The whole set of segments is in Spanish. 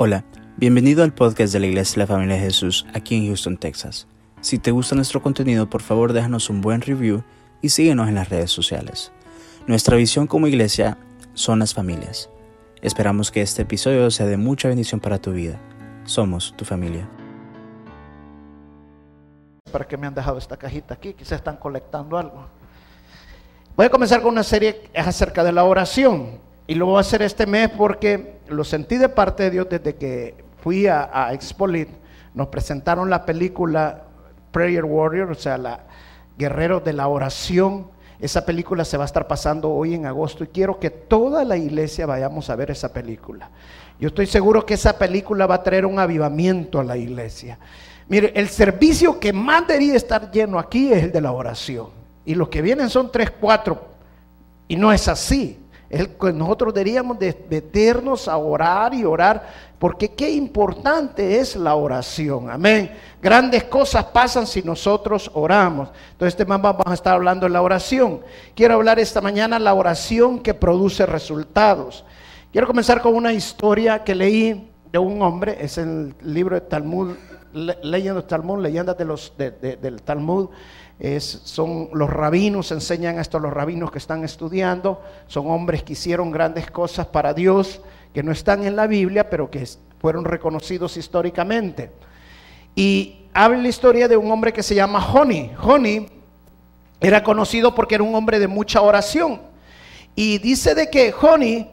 Hola, bienvenido al podcast de la Iglesia de la Familia de Jesús aquí en Houston, Texas. Si te gusta nuestro contenido, por favor déjanos un buen review y síguenos en las redes sociales. Nuestra visión como iglesia son las familias. Esperamos que este episodio sea de mucha bendición para tu vida. Somos tu familia. ¿Para qué me han dejado esta cajita aquí? Quizás están colectando algo. Voy a comenzar con una serie acerca de la oración. Y lo voy a hacer este mes porque lo sentí de parte de Dios desde que fui a, a Expolit. Nos presentaron la película Prayer Warrior, o sea, la Guerrero de la Oración. Esa película se va a estar pasando hoy en agosto y quiero que toda la iglesia vayamos a ver esa película. Yo estoy seguro que esa película va a traer un avivamiento a la iglesia. Mire, el servicio que más debería estar lleno aquí es el de la oración. Y los que vienen son tres, cuatro. Y no es así. Nosotros deberíamos de meternos a orar y orar, porque qué importante es la oración. Amén. Grandes cosas pasan si nosotros oramos. Entonces, este más vamos a estar hablando de la oración. Quiero hablar esta mañana la oración que produce resultados. Quiero comenzar con una historia que leí de un hombre, es el libro de Talmud, leyendo Talmud, leyendas de los, del Talmud son los rabinos, enseñan esto a los rabinos que están estudiando, son hombres que hicieron grandes cosas para Dios, que no están en la Biblia, pero que fueron reconocidos históricamente. Y habla la historia de un hombre que se llama Joni. Joni era conocido porque era un hombre de mucha oración. Y dice de que Joni,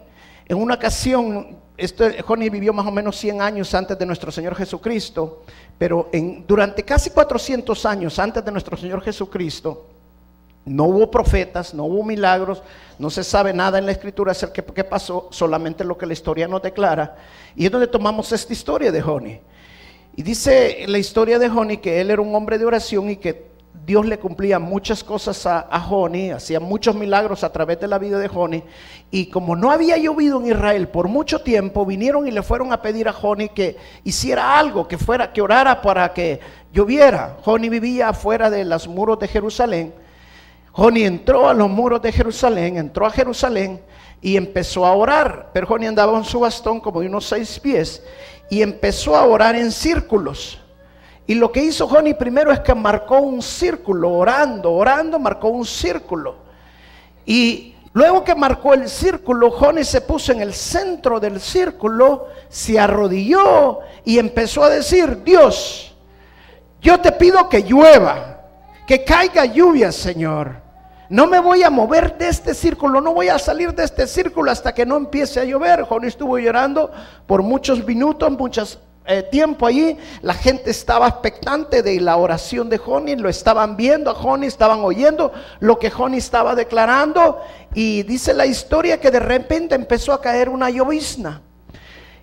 en una ocasión, este, Joni vivió más o menos 100 años antes de nuestro Señor Jesucristo, pero durante casi 400 años antes de nuestro Señor Jesucristo, no hubo profetas, no hubo milagros, no se sabe nada en la escritura acerca de qué pasó, solamente lo que la historia nos declara. Y es donde tomamos esta historia de Joni. Y dice la historia de Joni que él era un hombre de oración y que Dios le cumplía muchas cosas a, a Joni, hacía muchos milagros a través de la vida de Joni. Y como no había llovido en Israel por mucho tiempo, vinieron y le fueron a pedir a Joni que hiciera algo, que fuera, que orara para que lloviera. Joni vivía afuera de los muros de Jerusalén. Joni entró a los muros de Jerusalén, entró a Jerusalén y empezó a orar. Pero Joni andaba en su bastón como de unos seis pies y empezó a orar en círculos. Y lo que hizo Joni primero es que marcó un círculo, orando, orando, marcó un círculo. Y luego que marcó el círculo, Joni se puso en el centro del círculo, se arrodilló y empezó a decir, Dios, yo te pido que llueva, que caiga lluvia, Señor. No me voy a mover de este círculo, no voy a salir de este círculo hasta que no empiece a llover. Joni estuvo llorando por muchos minutos, muchas eh, tiempo allí, la gente estaba expectante de la oración de Joni, lo estaban viendo a Joni, estaban oyendo lo que Joni estaba declarando y dice la historia que de repente empezó a caer una llovizna.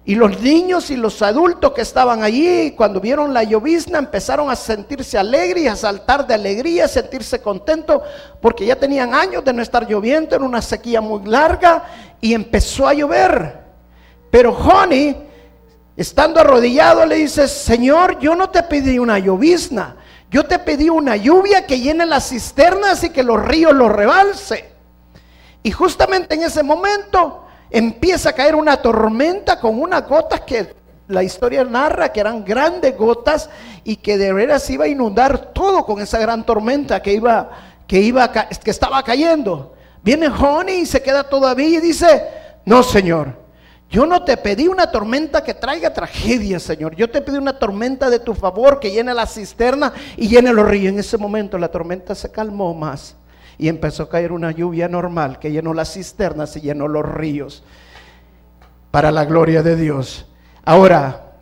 Y los niños y los adultos que estaban allí, cuando vieron la llovizna, empezaron a sentirse alegres, a saltar de alegría, a sentirse contentos, porque ya tenían años de no estar lloviendo, en una sequía muy larga, y empezó a llover. Pero Joni Estando arrodillado le dice, Señor, yo no te pedí una llovizna, yo te pedí una lluvia que llene las cisternas y que los ríos los rebalse. Y justamente en ese momento empieza a caer una tormenta con unas gotas que la historia narra que eran grandes gotas y que de veras iba a inundar todo con esa gran tormenta que iba que iba que estaba cayendo. Viene Joni y se queda todavía y dice, "No, Señor, yo no te pedí una tormenta que traiga tragedia, Señor. Yo te pedí una tormenta de tu favor que llene la cisterna y llene los ríos. En ese momento la tormenta se calmó más y empezó a caer una lluvia normal que llenó las cisternas y llenó los ríos. Para la gloria de Dios. Ahora,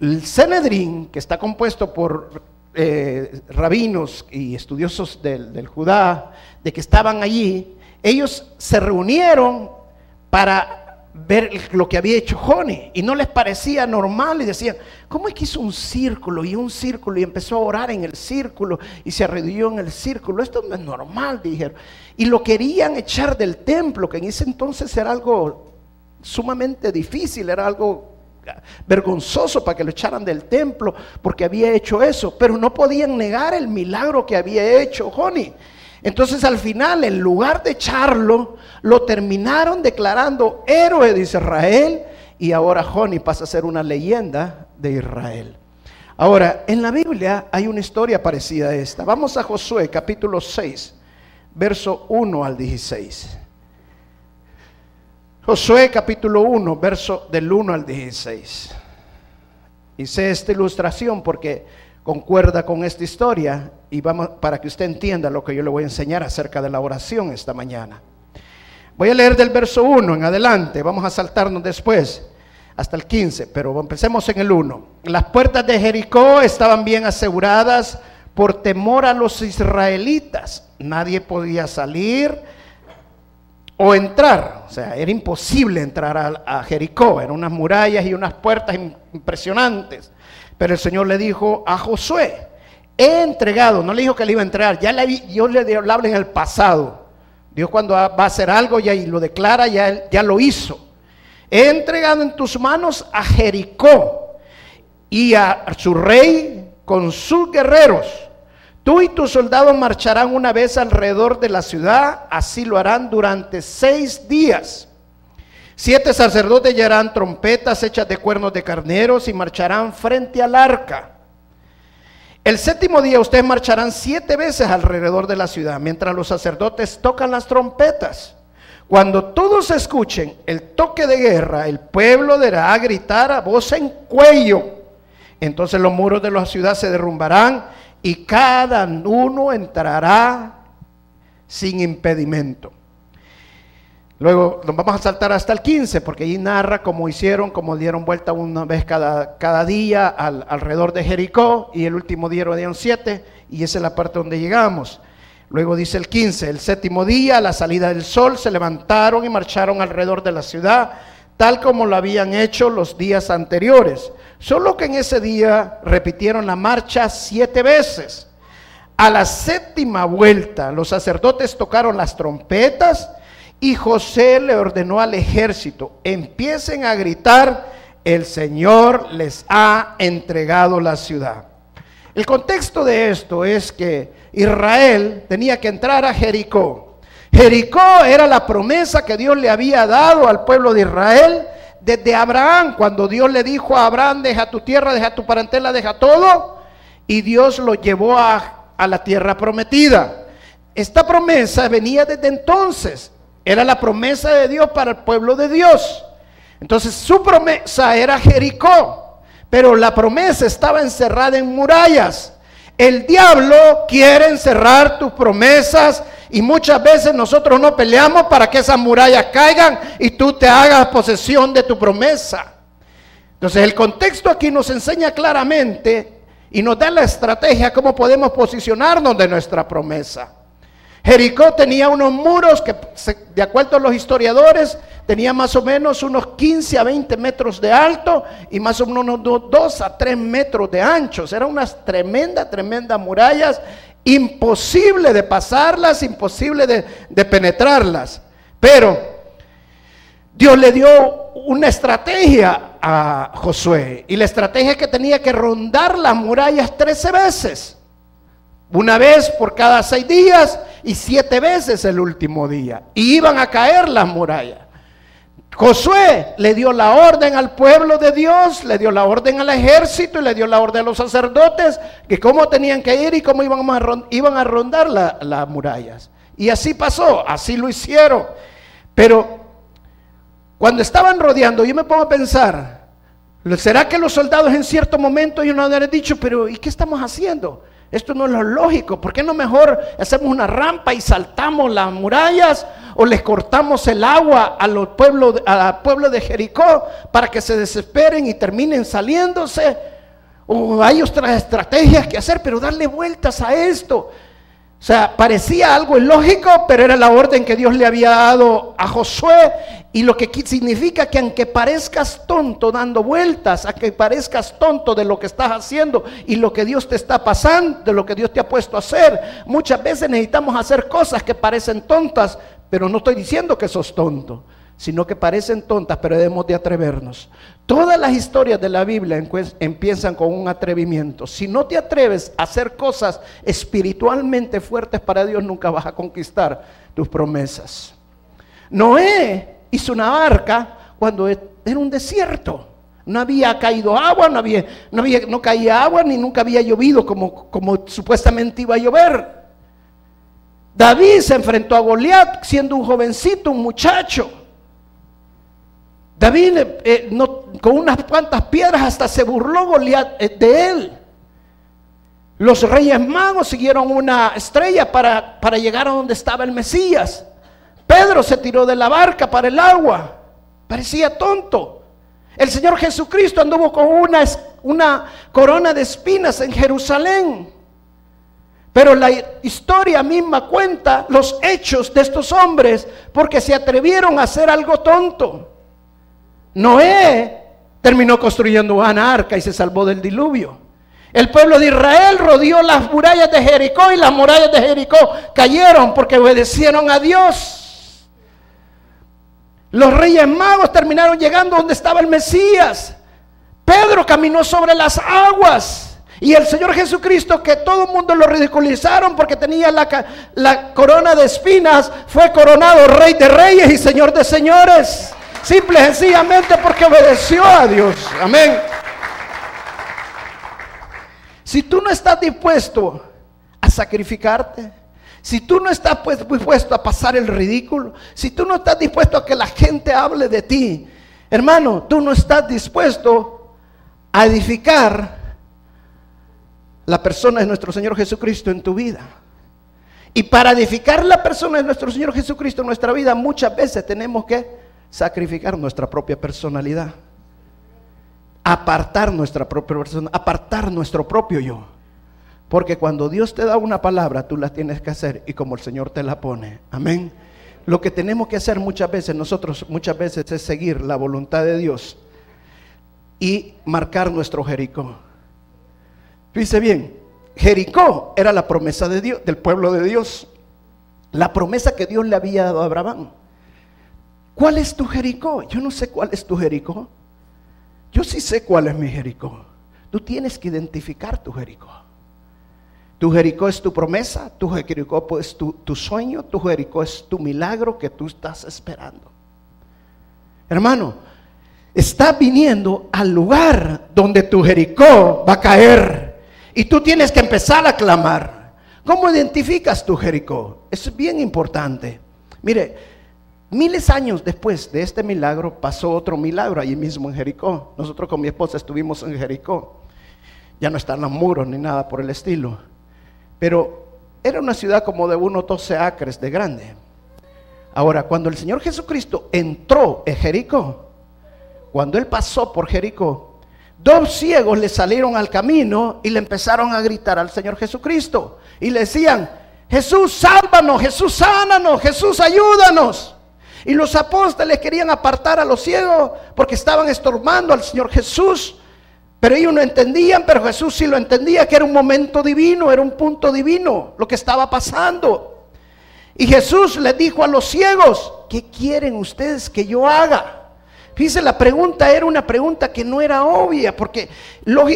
el Cenedrín, que está compuesto por eh, rabinos y estudiosos del, del Judá, de que estaban allí, ellos se reunieron para ver lo que había hecho Joni y no les parecía normal y decían, ¿cómo es que hizo un círculo y un círculo y empezó a orar en el círculo y se arrodilló en el círculo? Esto no es normal, dijeron. Y lo querían echar del templo, que en ese entonces era algo sumamente difícil, era algo vergonzoso para que lo echaran del templo porque había hecho eso, pero no podían negar el milagro que había hecho Joni. Entonces al final, en lugar de echarlo, lo terminaron declarando héroe de Israel y ahora Joni pasa a ser una leyenda de Israel. Ahora, en la Biblia hay una historia parecida a esta. Vamos a Josué capítulo 6, verso 1 al 16. Josué capítulo 1, verso del 1 al 16. Hice esta ilustración porque concuerda con esta historia y vamos para que usted entienda lo que yo le voy a enseñar acerca de la oración esta mañana. Voy a leer del verso 1 en adelante, vamos a saltarnos después hasta el 15, pero empecemos en el 1. Las puertas de Jericó estaban bien aseguradas por temor a los israelitas. Nadie podía salir o entrar. O sea, era imposible entrar a, Jericó. Eran unas murallas y unas puertas impresionantes. Pero el Señor le dijo a Josué, he entregado, no le dijo que le iba a entrar, ya le, yo le hablaba en el pasado. Dios cuando va a hacer algo ya y lo declara, ya, ya lo hizo. He entregado en tus manos a Jericó y a su rey con sus guerreros. Tú y tus soldados marcharán una vez alrededor de la ciudad, así lo harán durante seis días. Siete sacerdotes llevarán trompetas hechas de cuernos de carneros y marcharán frente al arca. El séptimo día ustedes marcharán siete veces alrededor de la ciudad, mientras los sacerdotes tocan las trompetas. Cuando todos escuchen el toque de guerra, el pueblo deberá gritar a voz en cuello. Entonces los muros de la ciudad se derrumbarán y cada uno entrará sin impedimento. Luego nos vamos a saltar hasta el 15, porque ahí narra cómo hicieron, cómo dieron vuelta una vez cada, cada día alrededor de Jericó, y el último día dieron siete, y esa es la parte donde llegamos. Luego dice el 15, el séptimo día, a la salida del sol, se levantaron y marcharon alrededor de la ciudad, tal como lo habían hecho los días anteriores. Solo que en ese día repitieron la marcha siete veces. A la séptima vuelta, los sacerdotes tocaron las trompetas y José le ordenó al ejército, empiecen a gritar, el Señor les ha entregado la ciudad. El contexto de esto es que Israel tenía que entrar a Jericó. Jericó era la promesa que Dios le había dado al pueblo de Israel desde Abraham, cuando Dios le dijo a Abraham, deja tu tierra, deja tu parentela, deja todo, y Dios lo llevó a, a la tierra prometida. Esta promesa venía desde entonces, era la promesa de Dios para el pueblo de Dios. Entonces su promesa era Jericó, pero la promesa estaba encerrada en murallas. El diablo quiere encerrar tus promesas y muchas veces nosotros no peleamos para que esas murallas caigan y tú te hagas posesión de tu promesa. Entonces el contexto aquí nos enseña claramente y nos da la estrategia cómo podemos posicionarnos de nuestra promesa. Jericó tenía unos muros que, de acuerdo a los historiadores, tenía más o menos unos 15 a 20 metros de alto y más o menos unos 2 a 3 metros de anchos. Eran unas tremendas, tremendas murallas, imposible de pasarlas, imposible de, de penetrarlas. Pero Dios le dio una estrategia a Josué y la estrategia es que tenía que rondar las murallas 13 veces. Una vez por cada seis días y siete veces el último día. Y iban a caer las murallas. Josué le dio la orden al pueblo de Dios, le dio la orden al ejército y le dio la orden a los sacerdotes que cómo tenían que ir y cómo iban a, rondar las murallas. Y así pasó, así lo hicieron. Pero cuando estaban rodeando, yo me pongo a pensar, ¿será que los soldados en cierto momento ellos no habían dicho, pero ¿y qué estamos haciendo? Esto no es lo lógico. ¿Por qué no mejor hacemos una rampa y saltamos las murallas o les cortamos el agua a los pueblos, al pueblo de Jericó para que se desesperen y terminen saliéndose? O hay otras estrategias que hacer, pero darle vueltas a esto. O sea, parecía algo ilógico, pero era la orden que Dios le había dado a Josué. Y lo que significa que aunque parezcas tonto dando vueltas, a que parezcas tonto de lo que estás haciendo y lo que Dios te está pasando, de lo que Dios te ha puesto a hacer, muchas veces necesitamos hacer cosas que parecen tontas, pero no estoy diciendo que sos tonto sino que parecen tontas, pero debemos de atrevernos. Todas las historias de la Biblia empiezan con un atrevimiento. Si no te atreves a hacer cosas espiritualmente fuertes para Dios, nunca vas a conquistar tus promesas. Noé hizo una barca cuando era un desierto. No había caído agua, no, había, no, había, no caía agua, ni nunca había llovido como, como supuestamente iba a llover. David se enfrentó a Goliat siendo un jovencito, un muchacho. David eh, no, con unas cuantas piedras hasta se burló Goliat eh, de él. Los reyes magos siguieron una estrella para, para llegar a donde estaba el Mesías. Pedro se tiró de la barca para el agua. Parecía tonto. El Señor Jesucristo anduvo con una, corona de espinas en Jerusalén. Pero la historia misma cuenta los hechos de estos hombres porque se atrevieron a hacer algo tonto. Noé terminó construyendo una arca y se salvó del diluvio. El pueblo de Israel rodeó las murallas de Jericó y las murallas de Jericó cayeron porque obedecieron a Dios. Los reyes magos terminaron llegando donde estaba el Mesías. Pedro caminó sobre las aguas. Y el Señor Jesucristo, que todo el mundo lo ridiculizaron porque tenía la, corona de espinas, fue coronado Rey de Reyes y Señor de Señores. Simple y sencillamente porque obedeció a Dios. Amén. Si tú no estás dispuesto a sacrificarte, si tú no estás pues, dispuesto a pasar el ridículo, si tú no estás dispuesto a que la gente hable de ti, hermano, tú no estás dispuesto a edificar la persona de nuestro Señor Jesucristo en tu vida. Y para edificar la persona de nuestro Señor Jesucristo en nuestra vida, muchas veces tenemos que sacrificar nuestra propia personalidad. Apartar nuestra propia persona, apartar nuestro propio yo. Porque cuando Dios te da una palabra, tú la tienes que hacer y como el Señor te la pone. Amén. Lo que tenemos que hacer muchas veces, nosotros muchas veces es seguir la voluntad de Dios y marcar nuestro Jericó. Dice bien, Jericó era la promesa de Dios, del pueblo de Dios. La promesa que Dios le había dado a Abraham. ¿Cuál es tu Jericó? Yo no sé cuál es tu Jericó. Yo sí sé cuál es mi Jericó. Tú tienes que identificar tu Jericó. Tu Jericó es tu promesa, tu Jericó es tu, tu sueño, tu Jericó es tu milagro que tú estás esperando. Hermano, está viniendo al lugar donde tu Jericó va a caer. Y tú tienes que empezar a clamar. ¿Cómo identificas tu Jericó? Es bien importante. Mire, miles años después de este milagro pasó otro milagro allí mismo en Jericó. Nosotros con mi esposa estuvimos en Jericó. Ya no están los muros ni nada por el estilo. Pero era una ciudad como de unos 12 acres de grande. Ahora, cuando el Señor Jesucristo entró en Jericó, cuando Él pasó por Jericó, Dos ciegos le salieron al camino y le empezaron a gritar al Señor Jesucristo. Y le decían, Jesús, sálvanos, Jesús, sánanos, Jesús, ayúdanos. Y los apóstoles querían apartar a los ciegos porque estaban estorbando al Señor Jesús. Pero ellos no entendían, pero Jesús sí lo entendía, que era un momento divino, era un punto divino lo que estaba pasando. Y Jesús le dijo a los ciegos, ¿qué quieren ustedes que yo haga? Fíjense, la pregunta era una pregunta que no era obvia, porque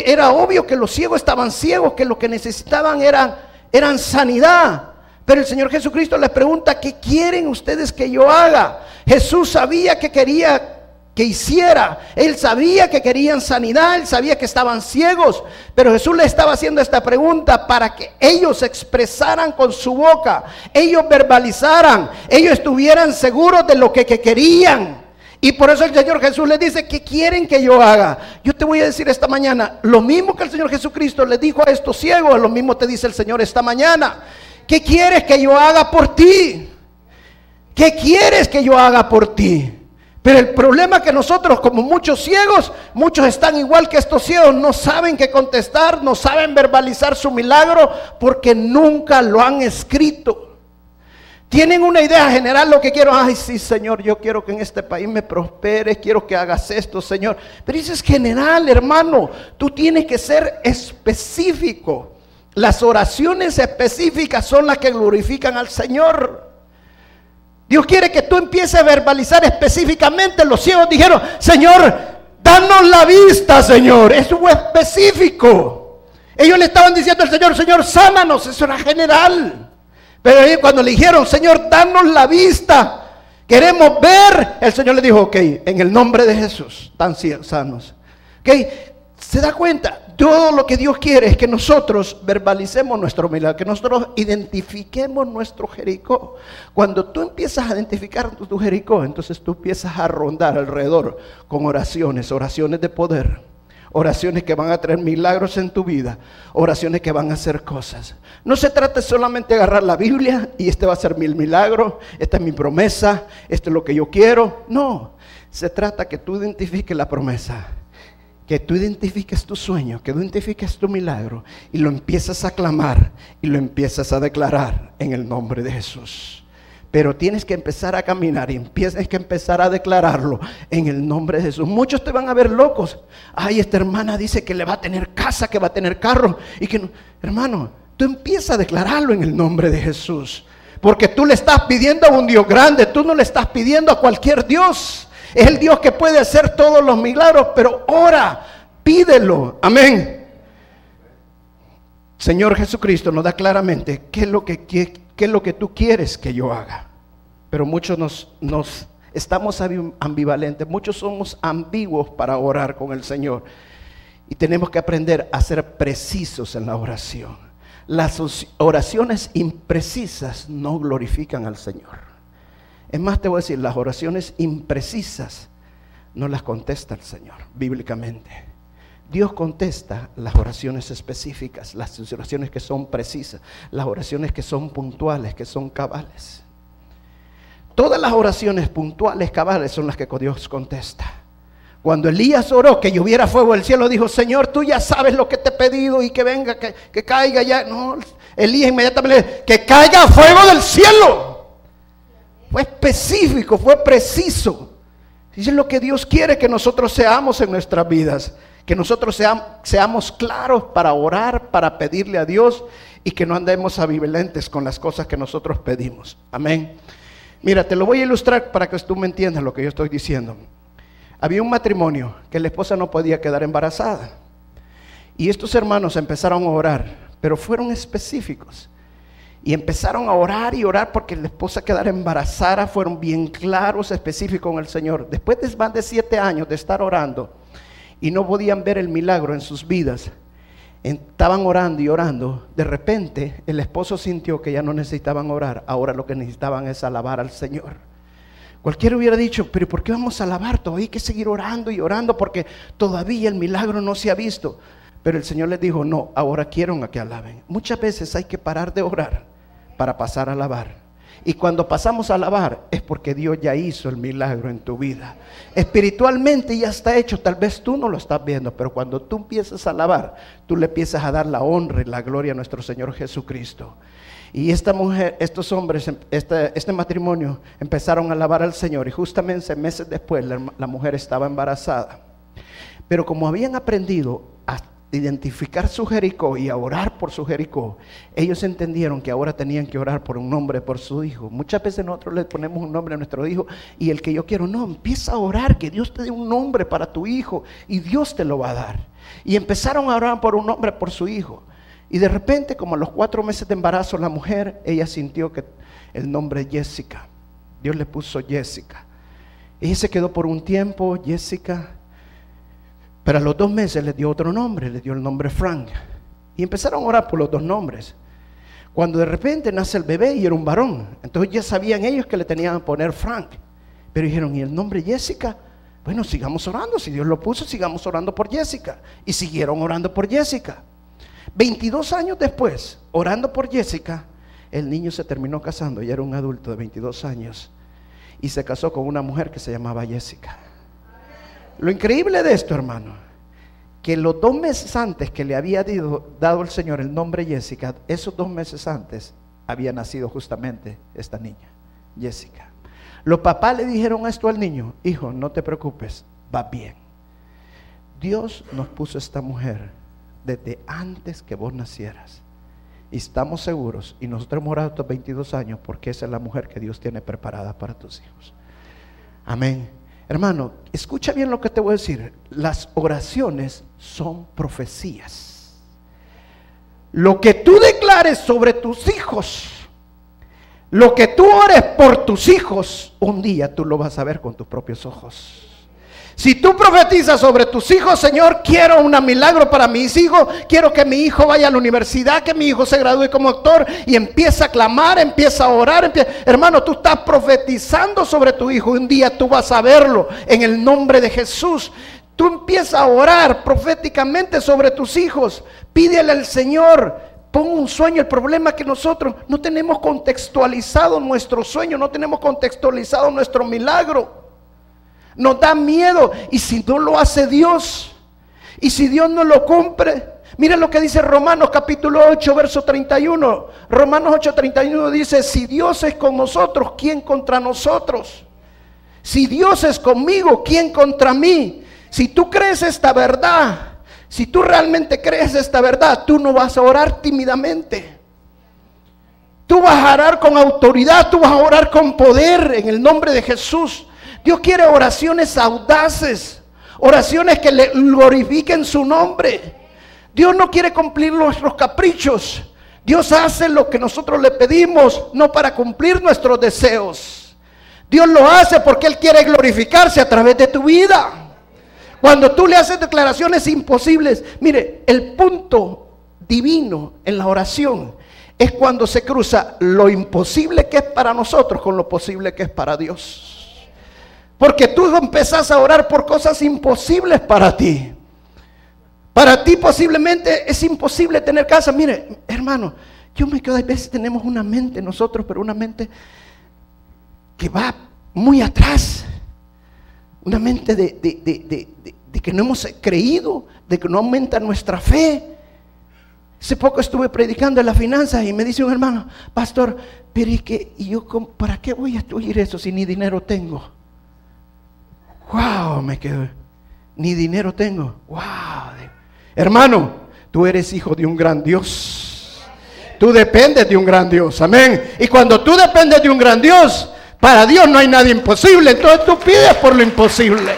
era obvio que los ciegos estaban ciegos, que lo que necesitaban eran sanidad. Pero el Señor Jesucristo les pregunta, ¿qué quieren ustedes que yo haga? Jesús sabía que quería que hiciera. Él sabía que querían sanidad, él sabía que estaban ciegos, pero Jesús le estaba haciendo esta pregunta para que ellos expresaran con su boca, ellos verbalizaran, ellos estuvieran seguros de lo que, que querían. Y por eso el Señor Jesús le dice, ¿qué quieren que yo haga? Yo te voy a decir esta mañana, lo mismo que el Señor Jesucristo le dijo a estos ciegos, lo mismo te dice el Señor esta mañana. ¿Qué quieres que yo haga por ti? ¿Qué quieres que yo haga por ti? Pero el problema es que nosotros, como muchos ciegos, muchos están igual que estos ciegos, no saben qué contestar, no saben verbalizar su milagro porque nunca lo han escrito. Tienen una idea general lo que quiero. Ay, sí, Señor, yo quiero que en este país me prosperes, quiero que hagas esto, Señor. Pero eso es general, hermano. Tú tienes que ser específico. Las oraciones específicas son las que glorifican al Señor. Dios quiere que tú empieces a verbalizar específicamente. Los ciegos dijeron, Señor, danos la vista, Señor. Eso fue específico. Ellos le estaban diciendo al Señor, Señor, sánanos. Eso era general. Pero cuando le dijeron, Señor, danos la vista, Queremos ver. El Señor le dijo, ok, en el nombre de Jesús, tan sanos. Ok, se da cuenta, todo lo que Dios quiere es que nosotros verbalicemos nuestro milagro, que nosotros identifiquemos nuestro Jericó. Cuando tú empiezas a identificar tu Jericó, entonces tú empiezas a rondar alrededor con oraciones, oraciones de poder, oraciones que van a traer milagros en tu vida, oraciones que van a hacer cosas. No se trata solamente de agarrar la Biblia y este va a ser mi milagro, esta es mi promesa, esto es lo que yo quiero. No, se trata que tú identifiques la promesa que tú identifiques tu sueño, que tú identifiques tu milagro y lo empiezas a clamar y lo empiezas a declarar en el nombre de Jesús. Pero tienes que empezar a caminar y tienes que empezar a declararlo en el nombre de Jesús. Muchos te van a ver locos. Ay, esta hermana dice que le va a tener casa, que va a tener carro y que no. Hermano, tú empiezas a declararlo en el nombre de Jesús. Porque tú le estás pidiendo a un Dios grande, tú no le estás pidiendo a cualquier Dios. Es el Dios que puede hacer todos los milagros, pero ora, pídelo. Amén. Señor Jesucristo nos da claramente qué es lo que, qué, es lo que tú quieres que yo haga. Pero muchos nos, nos estamos ambivalentes, muchos somos ambiguos para orar con el Señor. Y tenemos que aprender a ser precisos en la oración. Las oraciones imprecisas no glorifican al Señor. Es más, te voy a decir, las oraciones imprecisas no las contesta el Señor bíblicamente. Dios contesta las oraciones específicas, las oraciones que son precisas, las oraciones que son puntuales, que son cabales. Todas las oraciones puntuales, cabales, son las que Dios contesta. Cuando Elías oró que lloviera fuego del cielo, dijo, Señor, tú ya sabes lo que te he pedido y que venga, que, que caiga ya. No, Elías inmediatamente, que caiga fuego del cielo. Fue específico, fue preciso. Y es lo que Dios quiere que nosotros seamos en nuestras vidas. Que nosotros seamos, claros para orar, para pedirle a Dios y que no andemos ambivalentes con las cosas que nosotros pedimos. Amén. Mira, te lo voy a ilustrar para que tú me entiendas lo que yo estoy diciendo. Había un matrimonio que la esposa no podía quedar embarazada. Y estos hermanos empezaron a orar, pero fueron específicos. Y empezaron a orar y orar porque la esposa quedara embarazada. Fueron bien claros, específicos con el Señor. Después de más de siete años de estar orando y no podían ver el milagro en sus vidas, estaban orando y orando. De repente el esposo sintió que ya no necesitaban orar. Ahora lo que necesitaban es alabar al Señor. Cualquiera hubiera dicho, pero ¿por qué vamos a alabar? Todavía hay que seguir orando y orando porque todavía el milagro no se ha visto. Pero el Señor les dijo, no, ahora quiero que alaben. Muchas veces hay que parar de orar para pasar a alabar. Y cuando pasamos a alabar es porque Dios ya hizo el milagro en tu vida. Espiritualmente ya está hecho, tal vez tú no lo estás viendo, pero cuando tú empiezas a alabar, tú le empiezas a dar la honra y la gloria a nuestro Señor Jesucristo. Y esta mujer, estos hombres, este, este matrimonio empezaron a alabar al Señor y justamente meses después la, la mujer estaba embarazada. Pero como habían aprendido a identificar su Jericó y a orar por su Jericó, ellos entendieron que ahora tenían que orar por un nombre por su hijo. Muchas veces nosotros le ponemos un nombre a nuestro hijo y el que yo quiero, no, empieza a orar, que Dios te dé un nombre para tu hijo y Dios te lo va a dar. Y empezaron a orar por un nombre por su hijo. Y de repente, como a los cuatro meses de embarazo, la mujer, ella sintió que el nombre Jessica, Dios le puso Jessica. Ella se quedó por un tiempo, Jessica, pero a los dos meses le dio otro nombre, le dio el nombre Frank. Y empezaron a orar por los dos nombres. Cuando de repente nace el bebé y era un varón, entonces ya sabían ellos que le tenían que poner Frank. Pero dijeron, ¿y el nombre Jessica? Bueno, sigamos orando, si Dios lo puso, sigamos orando por Jessica. Y siguieron orando por Jessica. 22 años después, orando por Jessica, el niño se terminó casando, ya era un adulto de 22 años, y se casó con una mujer que se llamaba Jessica. Lo increíble de esto, hermano, que los dos meses antes que le había dado el Señor el nombre Jessica, esos dos meses antes había nacido justamente esta niña, Jessica. Los papás le dijeron esto al niño, hijo, no te preocupes, va bien. Dios nos puso esta mujer desde antes que vos nacieras. Y estamos seguros, y nosotros hemos orado estos 22 años porque esa es la mujer que Dios tiene preparada para tus hijos. Amén. Hermano, escucha bien lo que te voy a decir. Las oraciones son profecías. Lo que tú declares sobre tus hijos, Lo que tú ores por tus hijos, un día tú lo vas a ver con tus propios ojos. Si tú profetizas sobre tus hijos, Señor, quiero un milagro para mis hijos, quiero que mi hijo vaya a la universidad, que mi hijo se gradúe como actor y empieza a clamar, empieza a orar. Hermano, tú estás profetizando sobre tu hijo. Un día tú vas a verlo en el nombre de Jesús. Tú empiezas a orar proféticamente sobre tus hijos. Pídele al Señor, pon un sueño. El problema es que nosotros no tenemos contextualizado nuestro sueño, no tenemos contextualizado nuestro milagro. Nos da miedo. Y si no lo hace Dios, y si Dios no lo cumple, miren lo que dice Romanos capítulo 8, verso 31. Romanos 8, 31 dice, si Dios es con nosotros, ¿quién contra nosotros? Si Dios es conmigo, ¿quién contra mí? Si tú crees esta verdad, si tú realmente crees esta verdad, tú no vas a orar tímidamente. Tú vas a orar con autoridad, tú vas a orar con poder en el nombre de Jesús. Dios quiere oraciones audaces, oraciones que le glorifiquen su nombre. Dios no quiere cumplir nuestros caprichos. Dios hace lo que nosotros le pedimos, no para cumplir nuestros deseos. Dios lo hace porque Él quiere glorificarse a través de tu vida. Cuando tú le haces declaraciones imposibles, mire, el punto divino en la oración es cuando se cruza lo imposible que es para nosotros con lo posible que es para Dios. Porque tú empezás a orar por cosas imposibles para ti. Para ti posiblemente es imposible tener casa. Mire, hermano, yo me quedo, a veces tenemos una mente nosotros, pero una mente que va muy atrás. Una mente de, que no hemos creído, de que no aumenta nuestra fe. Hace poco estuve predicando en las finanzas y me dice un hermano, pastor, pero ¿y, y yo para qué voy a estudiar eso si ni dinero tengo? Wow, me quedo. Ni dinero tengo. Wow. Hermano, tú eres hijo de un gran Dios. Tú dependes de un gran Dios. Amén. Y cuando tú dependes de un gran Dios, para Dios no hay nada imposible. Entonces tú pides por lo imposible.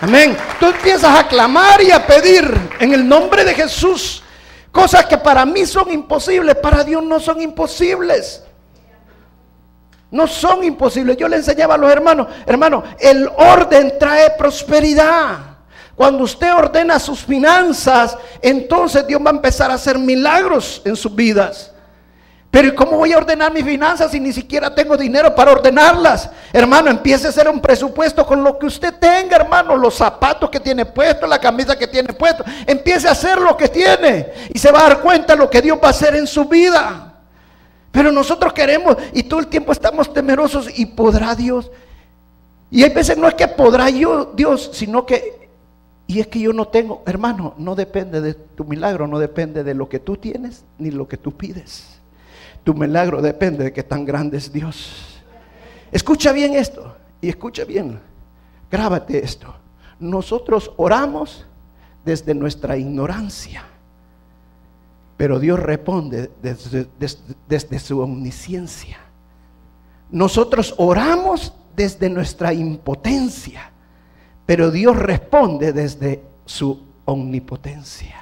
Amén. Tú empiezas a clamar y a pedir en el nombre de Jesús. Cosas que para mí son imposibles, para Dios no son imposibles. No son imposibles. Yo le enseñaba a los hermanos, hermano, el orden trae prosperidad. Cuando usted ordena sus finanzas, entonces Dios va a empezar a hacer milagros en sus vidas. Pero ¿cómo voy a ordenar mis finanzas si ni siquiera tengo dinero para ordenarlas? Hermano, empiece a hacer un presupuesto con lo que usted tenga, hermano. Los zapatos que tiene puesto, la camisa que tiene puesto. Empiece a hacer lo que tiene y se va a dar cuenta de lo que Dios va a hacer en su vida. Pero nosotros queremos y todo el tiempo estamos temerosos y podrá Dios. Y hay veces no es que podrá yo Dios, sino que, y es que yo no tengo, hermano, no depende de tu milagro, no depende de lo que tú tienes ni lo que tú pides. Tu milagro depende de que tan grande es Dios. Escucha bien esto y escucha bien, grábate esto. Nosotros oramos desde nuestra ignorancia. Pero Dios responde desde, su omnisciencia. Nosotros oramos desde nuestra impotencia, pero Dios responde desde su omnipotencia.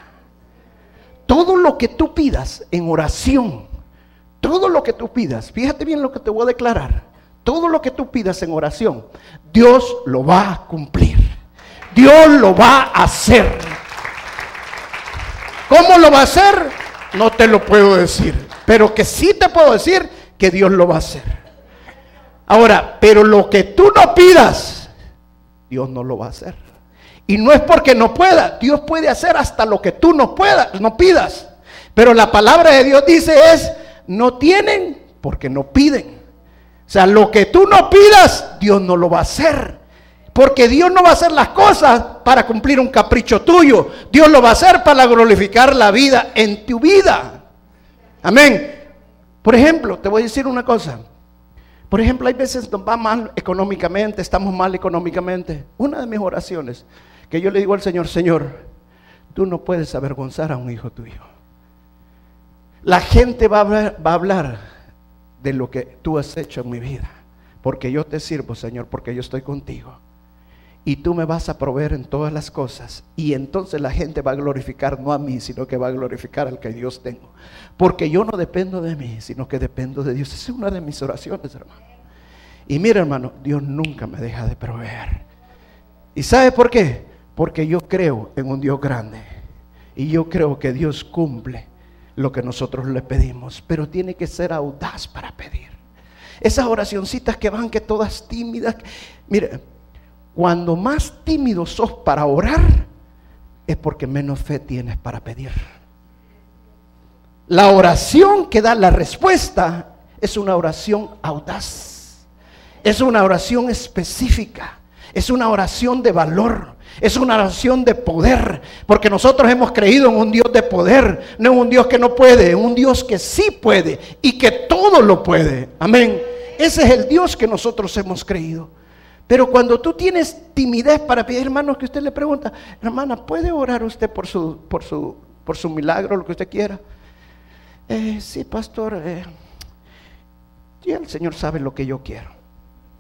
Todo lo que tú pidas en oración, todo lo que tú pidas, fíjate bien lo que te voy a declarar, todo lo que tú pidas en oración, Dios lo va a cumplir. Dios lo va a hacer. ¿Cómo lo va a hacer? No te lo puedo decir, pero que sí te puedo decir que Dios lo va a hacer. Ahora, pero lo que tú no pidas, Dios no lo va a hacer. Y no es porque no pueda, Dios puede hacer hasta lo que tú no puedas, no pidas. Pero la palabra de Dios dice es, no tienen porque no piden. O sea, lo que tú no pidas, Dios no lo va a hacer. Porque Dios no va a hacer las cosas para cumplir un capricho tuyo. Dios lo va a hacer para glorificar la vida en tu vida. Amén. Por ejemplo, te voy a decir una cosa. Por ejemplo, hay veces nos va mal económicamente, estamos mal económicamente. Una de mis oraciones que yo le digo al Señor, Señor, tú no puedes avergonzar a un hijo tuyo. La gente va a hablar, va a hablar de lo que tú has hecho en mi vida. Porque yo te sirvo, Señor, porque yo estoy contigo. Y tú me vas a proveer en todas las cosas. Y entonces la gente va a glorificar no a mí, sino que va a glorificar al que Dios tengo. Porque yo no dependo de mí, sino que dependo de Dios. Esa es una de mis oraciones, hermano. Y mira, hermano, Dios nunca me deja de proveer. ¿Y sabe por qué? Porque yo creo en un Dios grande. Y yo creo que Dios cumple lo que nosotros le pedimos. Pero tiene que ser audaz para pedir. Esas oracioncitas que van que todas tímidas. Mire, cuando más tímido sos para orar, es porque menos fe tienes para pedir. La oración que da la respuesta es una oración audaz. Es una oración específica. Es una oración de valor. Es una oración de poder. Porque nosotros hemos creído en un Dios de poder. No en un Dios que no puede. En un Dios que sí puede. Y que todo lo puede. Amén. Ese es el Dios que nosotros hemos creído. Pero cuando tú tienes timidez para pedir, hermanos, que usted le pregunta, hermana, ¿puede orar usted por su, por su, por su milagro, lo que usted quiera? Eh, sí, pastor, eh, el Señor sabe lo que yo quiero.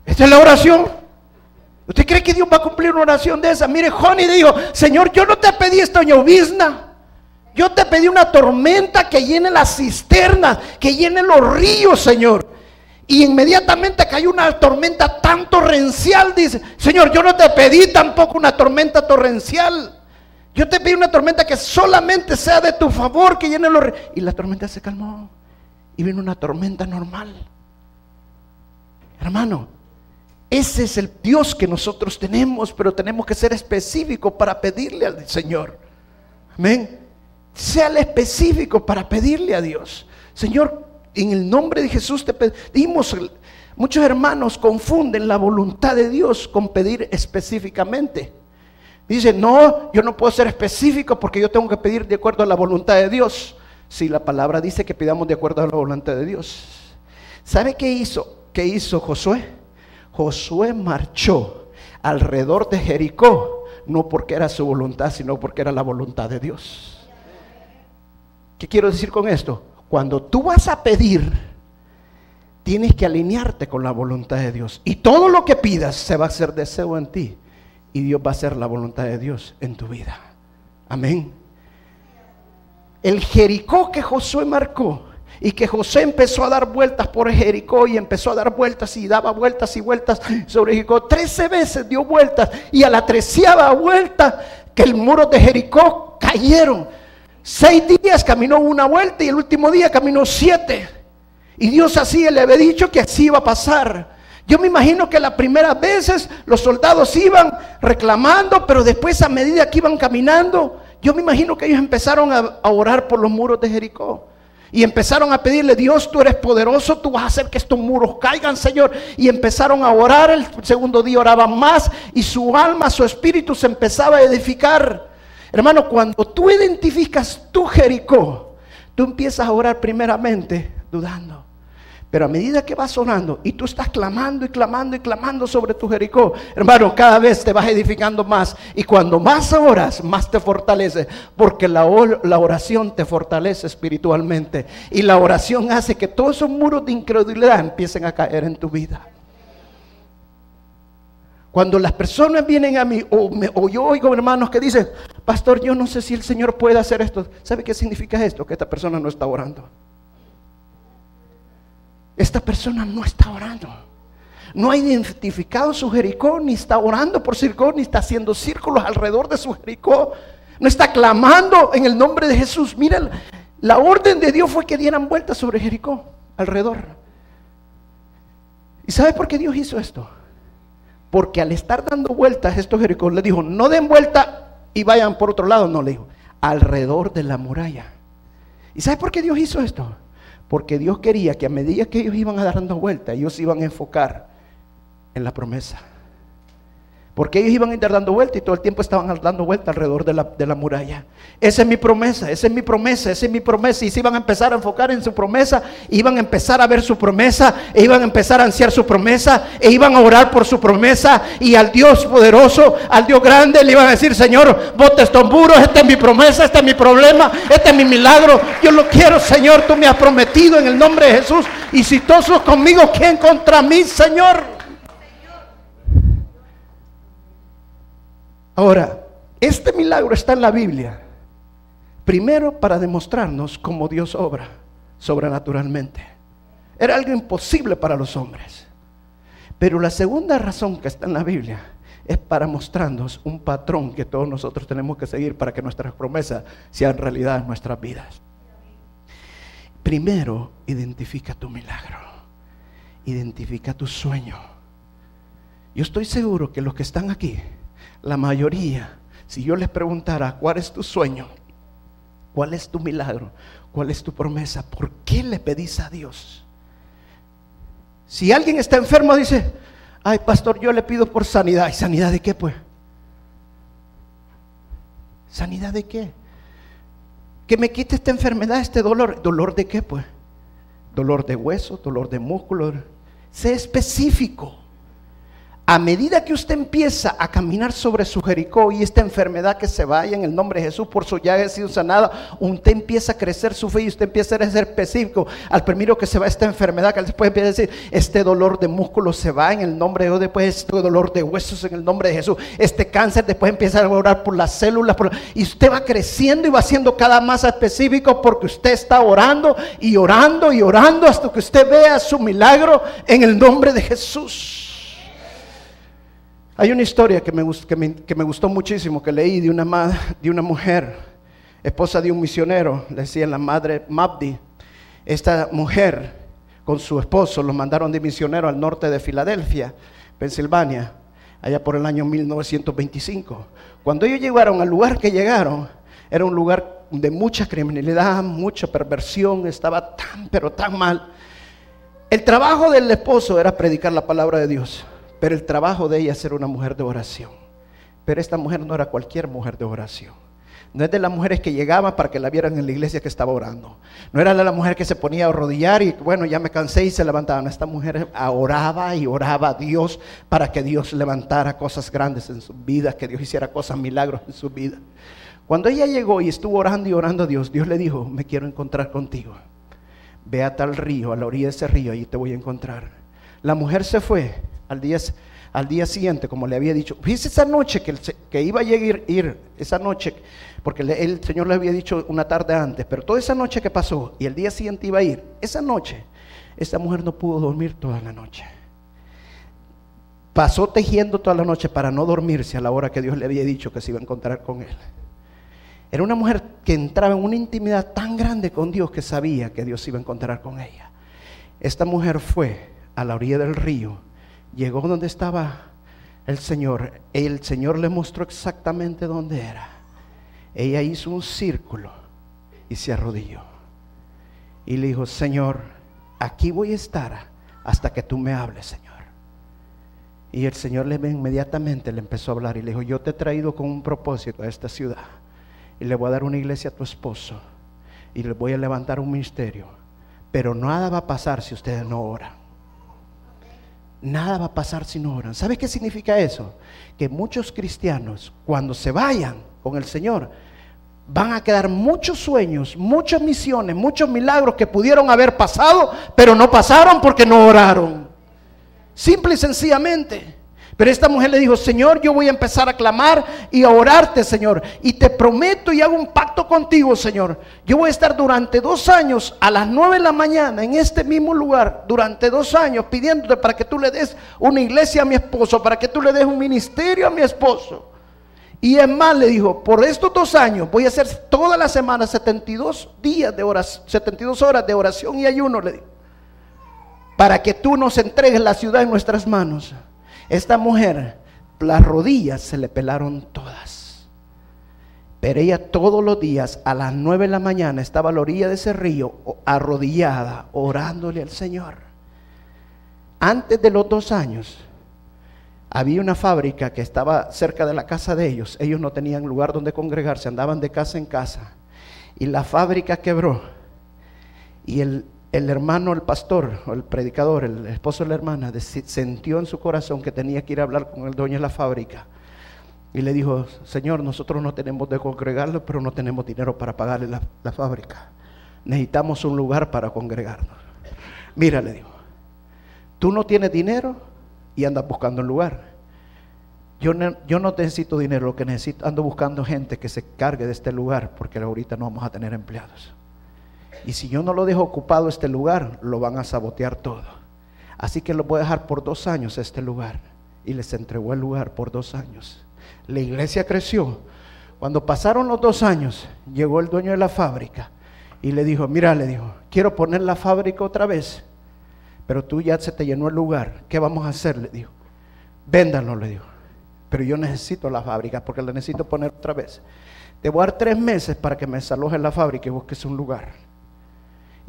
Esta es la oración. ¿Usted cree que Dios va a cumplir una oración de esa? Mire, Johnny dijo, Señor, yo no te pedí esta llovizna. Yo te pedí una tormenta que llene las cisternas, que llene los ríos, Señor. Y inmediatamente cayó una tormenta tan torrencial, dice, Señor, yo no te pedí tampoco una tormenta torrencial. Yo te pedí una tormenta que solamente sea de tu favor, que llene los... Y la tormenta se calmó. Y vino una tormenta normal. Hermano, ese es el Dios que nosotros tenemos, pero tenemos que ser específicos para pedirle al Señor. Amén. Sea el específico para pedirle a Dios. Señor, en el nombre de Jesús te pedimos. Muchos hermanos confunden la voluntad de Dios con pedir específicamente. Dicen, no, yo no puedo ser específico porque yo tengo que pedir de acuerdo a la voluntad de Dios. Si la palabra dice que pidamos de acuerdo a la voluntad de Dios. ¿Sabe qué hizo? ¿Qué hizo Josué? Josué marchó alrededor de Jericó, no porque era su voluntad, sino porque era la voluntad de Dios. ¿Qué quiero decir con esto? Cuando tú vas a pedir, tienes que alinearte con la voluntad de Dios. Y todo lo que pidas se va a hacer deseo en ti. Y Dios va a hacer la voluntad de Dios en tu vida. Amén. El Jericó que Josué marcó y que José empezó a dar vueltas por Jericó y empezó a dar vueltas y daba vueltas y vueltas sobre Jericó. Trece veces dio vueltas y a la treceava vuelta que el muro de Jericó cayeron. Seis días caminó una vuelta y el último día caminó siete. Y Dios así le había dicho que así iba a pasar. Yo me imagino que las primeras veces los soldados iban reclamando, pero después a medida que iban caminando, yo me imagino que ellos empezaron a, orar por los muros de Jericó. Y empezaron a pedirle, Dios, tú eres poderoso, tú vas a hacer que estos muros caigan, Señor. Y empezaron a orar, el segundo día oraban más y su alma, su espíritu se empezaba a edificar. Hermano, cuando tú identificas tu Jericó, tú empiezas a orar primeramente dudando. Pero a medida que vas orando y tú estás clamando y clamando y clamando sobre tu Jericó, hermano, cada vez te vas edificando más. Y cuando más oras, más te fortalece. Porque la, la oración te fortalece espiritualmente. Y la oración hace que todos esos muros de incredulidad empiecen a caer en tu vida. Cuando las personas vienen a mí, o, yo oigo hermanos que dicen, pastor, yo no sé si el Señor puede hacer esto. ¿Sabe qué significa esto? Que esta persona no está orando. Esta persona no está orando. No ha identificado su Jericó, ni está orando por Jericó, ni está haciendo círculos alrededor de su Jericó. No está clamando en el nombre de Jesús. Miren, la orden de Dios fue que dieran vueltas sobre Jericó, alrededor. ¿Y sabe por qué Dios hizo esto? Porque al estar dando vueltas estos Jericó, le dijo, no den vuelta y vayan por otro lado. No, le dijo, alrededor de la muralla. ¿Y sabe por qué Dios hizo esto? Porque Dios quería que a medida que ellos iban a dar dando vueltas, ellos iban a enfocar en la promesa. Porque ellos iban a ir dando vueltas y todo el tiempo estaban dando vueltas alrededor de la, de la, muralla. Esa es mi promesa, esa es mi promesa, esa es mi promesa. Y se iban a empezar a enfocar en su promesa, iban a empezar a ver su promesa, e iban a empezar a ansiar su promesa, e iban a orar por su promesa. Y al Dios poderoso, al Dios grande, le iban a decir, Señor, bote estos muros, esta es mi promesa, este es mi problema, este es mi milagro. Yo lo quiero, Señor, tú me has prometido en el nombre de Jesús. Y si todos los conmigo, ¿quién contra mí, Señor? Ahora, este milagro está en la Biblia. Primero para demostrarnos cómo Dios obra sobrenaturalmente. Era algo imposible para los hombres. Pero la segunda razón que está en la Biblia es para mostrarnos un patrón que todos nosotros tenemos que seguir para que nuestras promesas sean realidad en nuestras vidas. Primero, identifica tu milagro. Identifica tu sueño. Yo estoy seguro que los que están aquí, la mayoría, si yo les preguntara cuál es tu sueño, cuál es tu milagro, cuál es tu promesa, por qué le pedís a Dios. Si alguien está enfermo, dice, ay pastor, yo le pido por sanidad. ¿Y sanidad de qué pues? ¿Sanidad de qué? Que me quite esta enfermedad, este dolor. ¿Dolor de qué pues? Dolor de hueso, dolor de músculo. Sé específico. A medida que usted empieza a caminar sobre su Jericó y esta enfermedad que se vaya en el nombre de Jesús, por su ya ha sido sanada, usted empieza a crecer su fe y usted empieza a ser específico. Al primero que se va esta enfermedad, que después empieza a decir, este dolor de músculo se va en el nombre de Dios, después este dolor de huesos en el nombre de Jesús, este cáncer, después empieza a orar por las células, y usted va creciendo y va siendo cada más específico porque usted está orando y orando y orando hasta que usted vea su milagro en el nombre de Jesús. Hay una historia que me, gustó muchísimo, que leí de una, de una mujer, esposa de un misionero, le decían la madre Mabdi. Esta mujer con su esposo los mandaron de misionero al norte de Filadelfia, Pensilvania, allá por el año 1925. Cuando ellos llegaron al lugar que llegaron, era un lugar de mucha criminalidad, mucha perversión, estaba tan, pero tan mal. El trabajo del esposo era predicar la palabra de Dios. Pero el trabajo de ella es ser una mujer de oración. Pero esta mujer no era cualquier mujer de oración. No es de las mujeres que llegaban para que la vieran en la iglesia que estaba orando. No era de la mujer que se ponía a arrodillar y bueno, ya me cansé y se levantaban. Esta mujer oraba y oraba a Dios para que Dios levantara cosas grandes en su vida, que Dios hiciera cosas milagros en su vida. Cuando ella llegó y estuvo orando y orando a Dios, Dios le dijo, me quiero encontrar contigo. Ve a tal río, a la orilla de ese río, ahí te voy a encontrar. La mujer se fue al día, al día siguiente, como le había dicho. Fíjese esa noche que, que iba a llegar, ir, esa noche, porque el Señor le había dicho una tarde antes, pero toda esa noche que pasó y el día siguiente iba a ir, esa noche, esa mujer no pudo dormir toda la noche. Pasó tejiendo toda la noche para no dormirse a la hora que Dios le había dicho que se iba a encontrar con él. Era una mujer que entraba en una intimidad tan grande con Dios que sabía que Dios iba a encontrar con ella. Esta mujer fue a la orilla del río llegó donde estaba el Señor. El Señor le mostró exactamente dónde era. Ella hizo un círculo y se arrodilló. Y le dijo, Señor, aquí voy a estar hasta que tú me hables, Señor. Y el Señor le inmediatamente le empezó a hablar y le dijo, yo te he traído con un propósito a esta ciudad. Y le voy a dar una iglesia a tu esposo. Y le voy a levantar un ministerio. Pero nada va a pasar si ustedes no oran. Nada va a pasar si no oran. ¿Sabe qué significa eso? Que muchos cristianos, cuando se vayan con el Señor, van a quedar muchos sueños, muchas misiones, muchos milagros que pudieron haber pasado, pero no pasaron porque no oraron. Simple y sencillamente. Pero esta mujer le dijo, Señor, yo voy a empezar a clamar y a orarte, Señor. Y te prometo y hago un pacto contigo, Señor. Yo voy a estar durante dos años a las nueve de la mañana en este mismo lugar, durante dos años, pidiéndote para que tú le des una iglesia a mi esposo, para que tú le des un ministerio a mi esposo. Y es más, le dijo, por estos dos años voy a hacer toda la semana 72 días de oración, 72 horas de oración y ayuno. Para que tú nos entregues la ciudad en nuestras manos. Esta mujer, las rodillas se le pelaron todas. Pero ella todos los días a las nueve de la mañana estaba a la orilla de ese río, arrodillada, orándole al Señor. Antes de los dos años, había una fábrica que estaba cerca de la casa de ellos. Ellos no tenían lugar donde congregarse, andaban de casa en casa. Y la fábrica quebró. Y el, el hermano, el pastor el predicador, el esposo de la hermana, sintió en su corazón que tenía que ir a hablar con el dueño de la fábrica. Y le dijo, Señor, nosotros no tenemos de congregarlo, pero no tenemos dinero para pagarle la, la fábrica. Necesitamos un lugar para congregarnos. Mira, le dijo, tú no tienes dinero y andas buscando un lugar. yo no, yo no necesito dinero, lo que necesito, ando buscando gente que se cargue de este lugar, porque ahorita no vamos a tener empleados. Y si yo no lo dejo ocupado este lugar, lo van a sabotear todo. Así que lo voy a dejar por dos años este lugar. Y les entregó el lugar por dos años. La iglesia creció. Cuando pasaron los dos años, llegó el dueño de la fábrica y le dijo, mira, le dijo, quiero poner la fábrica otra vez, pero tú ya se te llenó el lugar. ¿Qué vamos a hacer? Le dijo, véndanlo, le dijo. Pero yo necesito la fábrica porque la necesito poner otra vez. Te voy a dar tres meses para que me desalojes la fábrica y busques un lugar.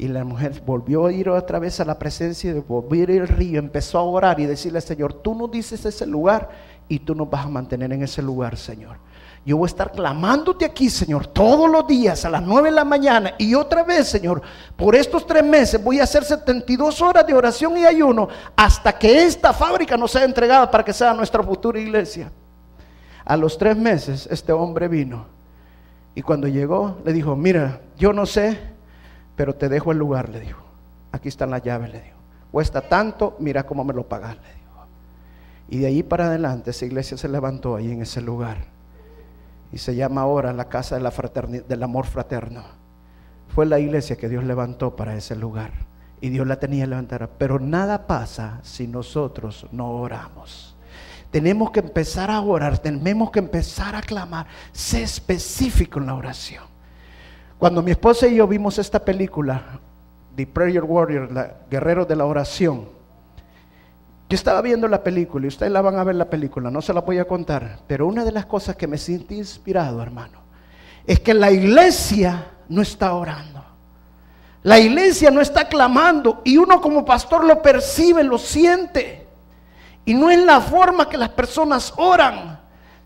Y la mujer volvió a ir otra vez a la presencia de volvió a ir al río, empezó a orar y decirle, Señor, tú nos dices ese lugar y tú nos vas a mantener en ese lugar, Señor. Yo voy a estar clamándote aquí, Señor, todos los días a las 9 de la mañana. Y otra vez, Señor, por estos tres meses voy a hacer 72 horas de oración y ayuno hasta que esta fábrica nos sea entregada para que sea nuestra futura iglesia. A los tres meses, este hombre vino. Y cuando llegó, le dijo, mira, yo no sé pero te dejo el lugar, le dijo. Aquí están las llaves, le dijo. Cuesta tanto, mira cómo me lo pagas, le dijo. Y de ahí para adelante esa iglesia se levantó ahí en ese lugar. Y se llama ahora la casa de la del amor fraterno. Fue la iglesia que Dios levantó para ese lugar. Y Dios la tenía levantada. Pero nada pasa si nosotros no oramos. Tenemos que empezar a orar, tenemos que empezar a clamar. Sé específico en la oración. Cuando mi esposa y yo vimos esta película, The Prayer Warrior, la Guerrero de la Oración, yo estaba viendo la película y ustedes la van a ver la película, no se la voy a contar, pero una de las cosas que me sentí inspirado, hermano, es que la iglesia no está orando. La iglesia no está clamando y uno como pastor lo percibe, lo siente. Y no es la forma que las personas oran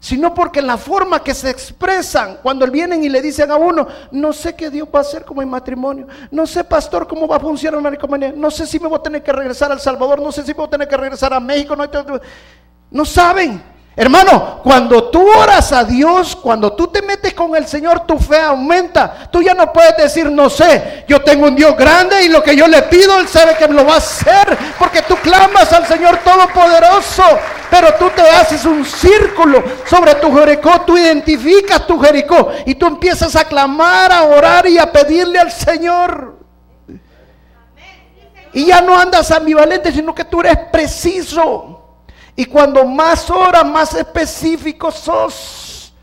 sino porque en la forma que se expresan, cuando vienen y le dicen a uno, no sé qué Dios va a hacer como en matrimonio, no sé, pastor, cómo va a funcionar la economía, no sé si me voy a tener que regresar al Salvador, no sé si voy a tener que regresar a México, no, no saben. Hermano, cuando tú oras a Dios, cuando tú te metes con el Señor, tu fe aumenta. Tú ya no puedes decir, no sé, yo tengo un Dios grande y lo que yo le pido, Él sabe que lo va a hacer. Porque tú clamas al Señor Todopoderoso, pero tú te haces un círculo sobre tu Jericó, tú identificas tu Jericó y tú empiezas a clamar, a orar y a pedirle al Señor. Y ya no andas ambivalente, sino que tú eres preciso. Y cuando más oras, más específico sos.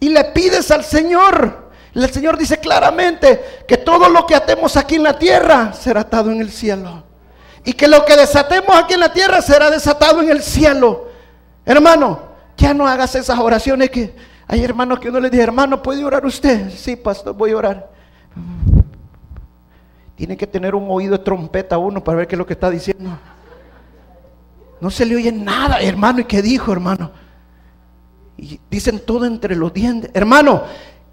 Y le pides al Señor. El Señor dice claramente que todo lo que atemos aquí en la tierra será atado en el cielo. Y que lo que desatemos aquí en la tierra será desatado en el cielo. Hermano, ya no hagas esas oraciones que hay hermanos que uno le dice, hermano, ¿puede orar usted? Sí, pastor, voy a orar. Tiene que tener un oído de trompeta uno para ver qué es lo que está diciendo. No se le oye nada, hermano. ¿Y qué dijo, hermano? Y dicen todo entre los dientes. Hermano,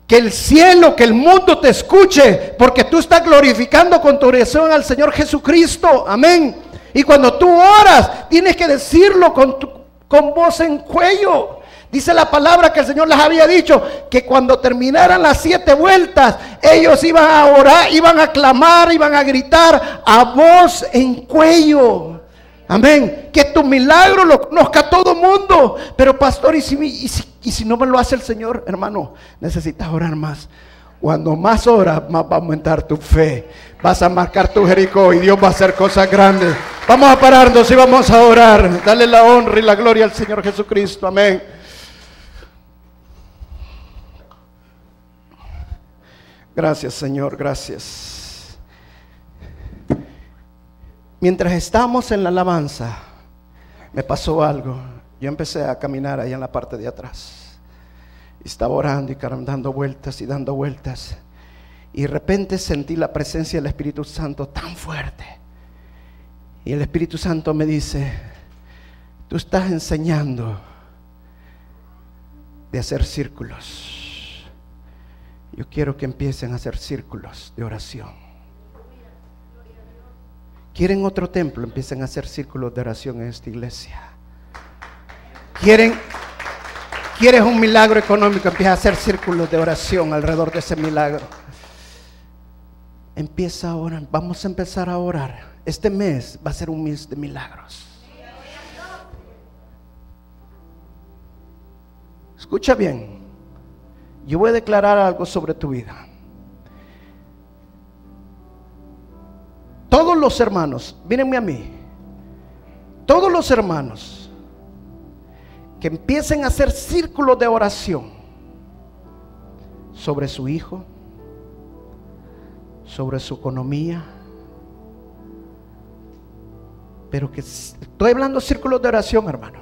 que el cielo, que el mundo te escuche, porque tú estás glorificando con tu oración al Señor Jesucristo. Amén. Y cuando tú oras, tienes que decirlo con, con voz en cuello. Dice la palabra que el Señor les había dicho que cuando terminaran las siete vueltas, ellos iban a orar, iban a clamar, iban a gritar a voz en cuello. Amén. Que tu milagro lo conozca todo mundo. Pero pastor, ¿y si, y, si, no me lo hace el Señor, hermano, necesitas orar más. Cuando más oras, más va a aumentar tu fe. Vas a marcar tu Jericó y Dios va a hacer cosas grandes. Vamos a pararnos y vamos a orar. Dale la honra y la gloria al Señor Jesucristo. Amén. Gracias, Señor. Gracias. Mientras estábamos en la alabanza, me pasó algo. Yo empecé a caminar ahí en la parte de atrás. Estaba orando y dando vueltas y dando vueltas. Y de repente sentí la presencia del Espíritu Santo tan fuerte. Y el Espíritu Santo me dice, tú estás enseñando de hacer círculos. Yo quiero que empiecen a hacer círculos de oración. ¿Quieren otro templo? Empiecen a hacer círculos de oración en esta iglesia. ¿Quieren, ¿Quieres un milagro económico? Empieza a hacer círculos de oración alrededor de ese milagro. Empieza a orar. Vamos a empezar a orar. Este mes va a ser un mes de milagros. Escucha bien. Yo voy a declarar algo sobre tu vida. Todos los hermanos, mírenme a mí. Todos los hermanos que empiecen a hacer círculos de oración sobre su hijo, sobre su economía, pero que estoy hablando de círculos de oración, hermano.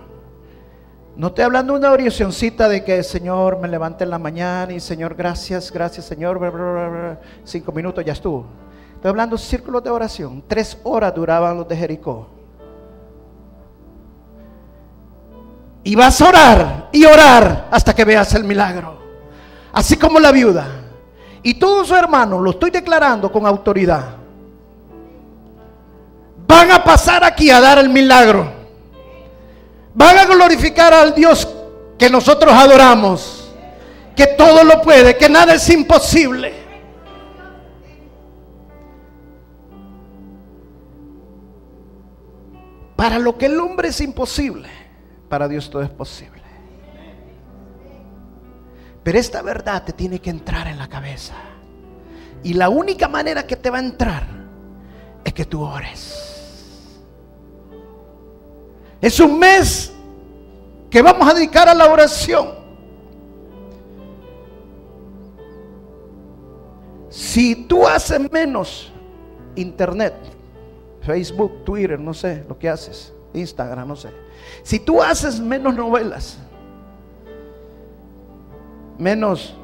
No estoy hablando de una oracióncita de que Señor me levante en la mañana y Señor, gracias, gracias, Señor. Cinco minutos ya estuvo. Estoy hablando de círculos de oración. Tres horas duraban los de Jericó. Y vas a orar y orar hasta que veas el milagro. Así como la viuda. Y todos sus hermanos, lo estoy declarando con autoridad van a pasar aquí a dar el milagro. Van a glorificar al Dios que nosotros adoramos, que todo lo puede, que nada es imposible. Para lo que el hombre es imposible, para Dios todo es posible. Pero esta verdad te tiene que entrar en la cabeza. Y la única manera que te va a entrar es que tú ores. Es un mes que vamos a dedicar a la oración. Si tú haces menos internet, Facebook, Twitter, no sé lo que haces, Instagram, no sé. Si tú haces menos novelas, menos,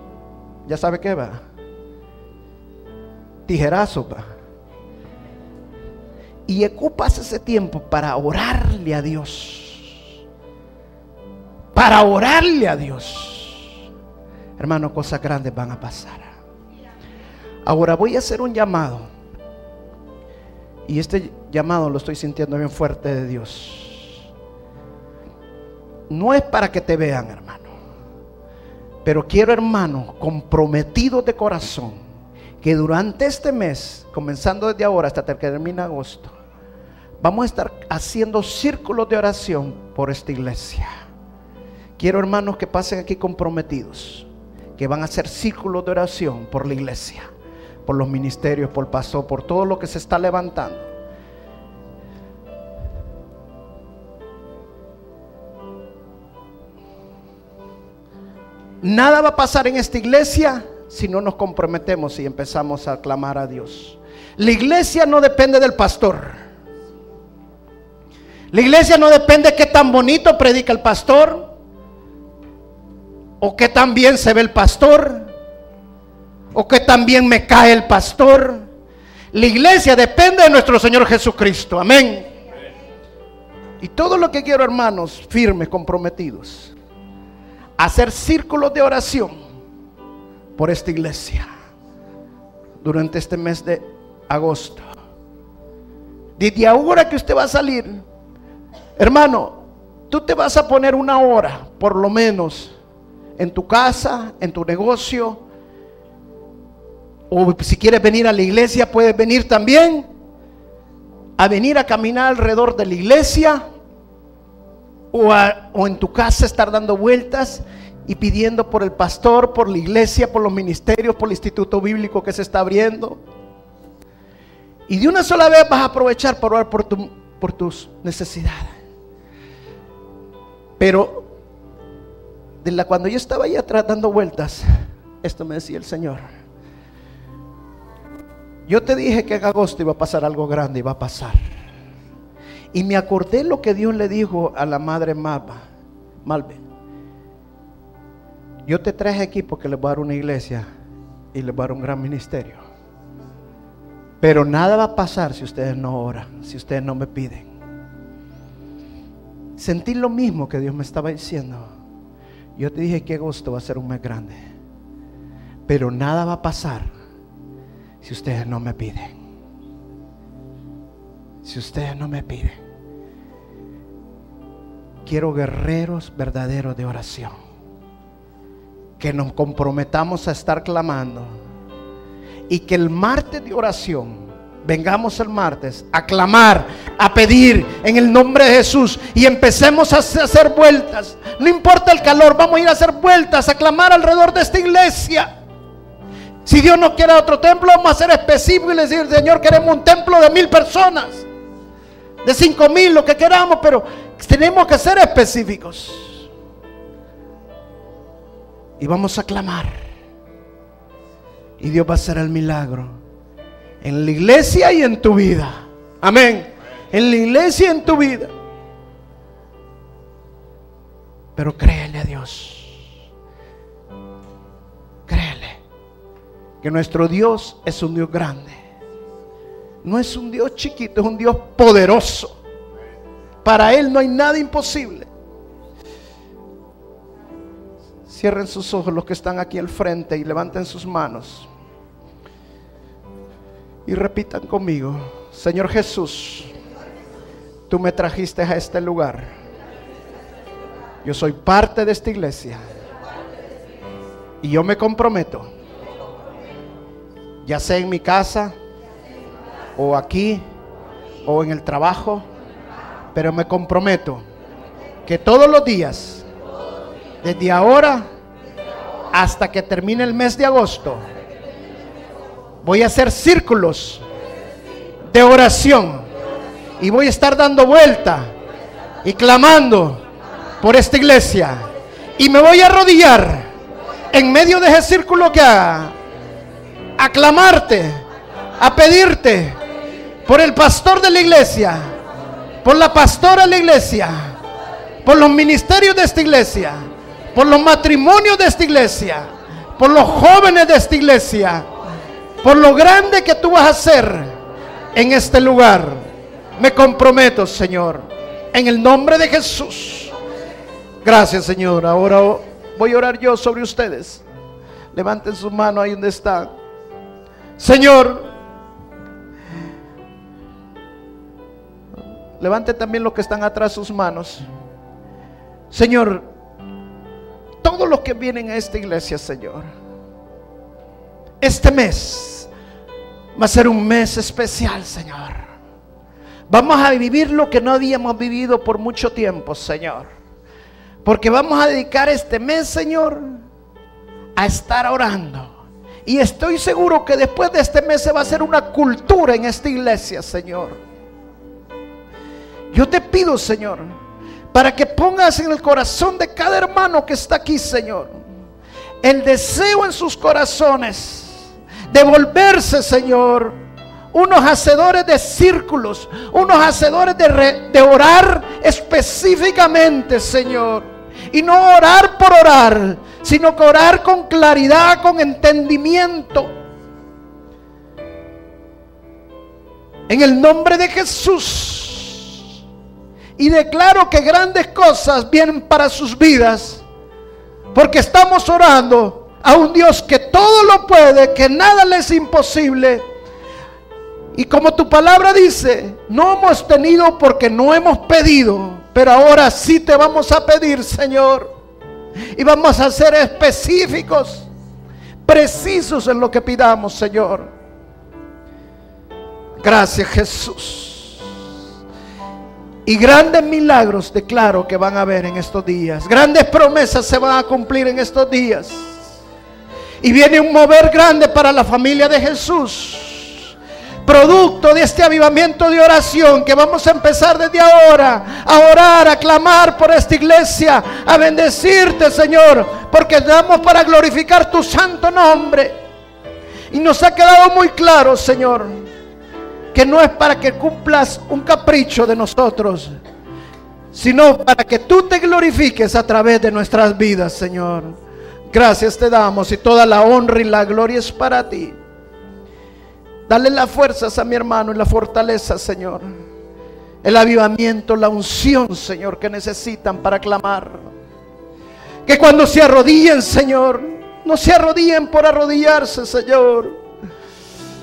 ya sabe qué va, tijerazo va y ocupas ese tiempo para orarle a Dios. Para orarle a Dios. Hermano, cosas grandes van a pasar. Ahora voy a hacer un llamado. Y este llamado lo estoy sintiendo bien fuerte de Dios. No es para que te vean, hermano. Pero quiero, hermano, comprometido de corazón, que durante este mes, comenzando desde ahora hasta que termine agosto, Vamos a estar haciendo círculos de oración por esta iglesia. Quiero hermanos que pasen aquí comprometidos, que van a hacer círculos de oración por la iglesia, por los ministerios, por el pastor, por todo lo que se está levantando. Nada va a pasar en esta iglesia si no nos comprometemos y empezamos a clamar a Dios. La iglesia no depende del pastor. La iglesia no depende de qué tan bonito predica el pastor o qué tan bien se ve el pastor o qué tan bien me cae el pastor. La iglesia depende de nuestro Señor Jesucristo. Amén. Y todo lo que quiero, hermanos, firmes, comprometidos, hacer círculos de oración por esta iglesia durante este mes de agosto. Desde ahora que usted va a salir, Hermano, tú te vas a poner una hora, por lo menos, en tu casa, en tu negocio, o si quieres venir a la iglesia, puedes venir también a venir a caminar alrededor de la iglesia o, o, en tu casa estar dando vueltas y pidiendo por el pastor, por la iglesia, por los ministerios, por el instituto bíblico que se está abriendo. Y de una sola vez vas a aprovechar para orar por, tu, por tus necesidades. Pero de la, cuando yo estaba ahí atrás dando vueltas, esto me decía el Señor. Yo te dije que en agosto iba a pasar algo grande y va a pasar. Y me acordé lo que Dios le dijo a la madre Malva. Malve. Yo te traje aquí porque le voy a dar una iglesia y le voy a dar un gran ministerio. Pero nada va a pasar si ustedes no oran, si ustedes no me piden. Sentí lo mismo que Dios me estaba diciendo. Yo te dije que agosto va a ser un mes grande. Pero nada va a pasar si ustedes no me piden. Si ustedes no me piden. Quiero guerreros verdaderos de oración. Que nos comprometamos a estar clamando. Y que el martes de oración, vengamos el martes a clamar a pedir en el nombre de Jesús y empecemos a hacer vueltas. No importa el calor, vamos a ir a hacer vueltas, a clamar alrededor de esta iglesia. Si Dios no quiere otro templo, vamos a ser específicos y decir, Señor, queremos un templo de mil personas, de cinco mil, lo que queramos, pero tenemos que ser específicos. Y vamos a clamar. Y Dios va a hacer el milagro en la iglesia y en tu vida. Amén. En la iglesia y en tu vida. Pero créele a Dios. Que nuestro Dios es un Dios grande. No es un Dios chiquito, es un Dios poderoso. Para Él no hay nada imposible. Cierren sus ojos los que están aquí al frente y levanten sus manos. Y repitan conmigo, Señor Jesús, tú me trajiste a este lugar. Yo soy parte de esta iglesia. Y yo me comprometo, ya sea en mi casa, o aquí, o en el trabajo, pero me comprometo que todos los días desde ahora hasta que termine el mes de agosto, voy a hacer círculos de oración y voy a estar dando vuelta y clamando por esta iglesia. Y me voy a arrodillar en medio de ese círculo que haga, a clamarte, a pedirte por el pastor de la iglesia, por la pastora de la iglesia, por los ministerios de esta iglesia por los matrimonios de esta iglesia, por los jóvenes de esta iglesia, por lo grande que tú vas a hacer en este lugar. Me comprometo, Señor, en el nombre de Jesús. Gracias, Señor. Ahora voy a orar yo sobre ustedes. Levanten su mano ahí donde están. Señor, levante también los que están atrás sus manos. Señor, todos los que vienen a esta iglesia, Señor. Este mes va a ser un mes especial, Señor. Vamos a vivir lo que no habíamos vivido por mucho tiempo, Señor. Porque vamos a dedicar este mes, Señor, a estar orando. Y estoy seguro que después de este mes se va a hacer una cultura en esta iglesia, Señor. Yo te pido, Señor, para que pongas en el corazón de cada hermano que está aquí, Señor, el deseo en sus corazones de volverse, Señor, unos hacedores de círculos, unos hacedores de, de orar específicamente, Señor. Y no orar por orar, sino que orar con claridad, con entendimiento. En el nombre de Jesús. Y declaro que grandes cosas vienen para sus vidas. Porque estamos orando a un Dios que todo lo puede, que nada le es imposible. Y como tu palabra dice, no hemos tenido porque no hemos pedido. Pero ahora sí te vamos a pedir, Señor. Y vamos a ser específicos, precisos en lo que pidamos, Señor. Gracias, Jesús. Y grandes milagros declaro que van a haber en estos días. Grandes promesas se van a cumplir en estos días. Y viene un mover grande para la familia de Jesús. Producto de este avivamiento de oración que vamos a empezar desde ahora a orar, a clamar por esta iglesia, a bendecirte, Señor, porque damos para glorificar tu santo nombre. Y nos ha quedado muy claro, Señor, que no es para que cumplas un capricho de nosotros, sino para que tú te glorifiques a través de nuestras vidas, Señor. Gracias te damos y toda la honra y la gloria es para ti. Dale las fuerzas a mi hermano y la fortaleza, Señor. El avivamiento, la unción, Señor, que necesitan para clamar. Que cuando se arrodillen, Señor, no se arrodillen por arrodillarse, Señor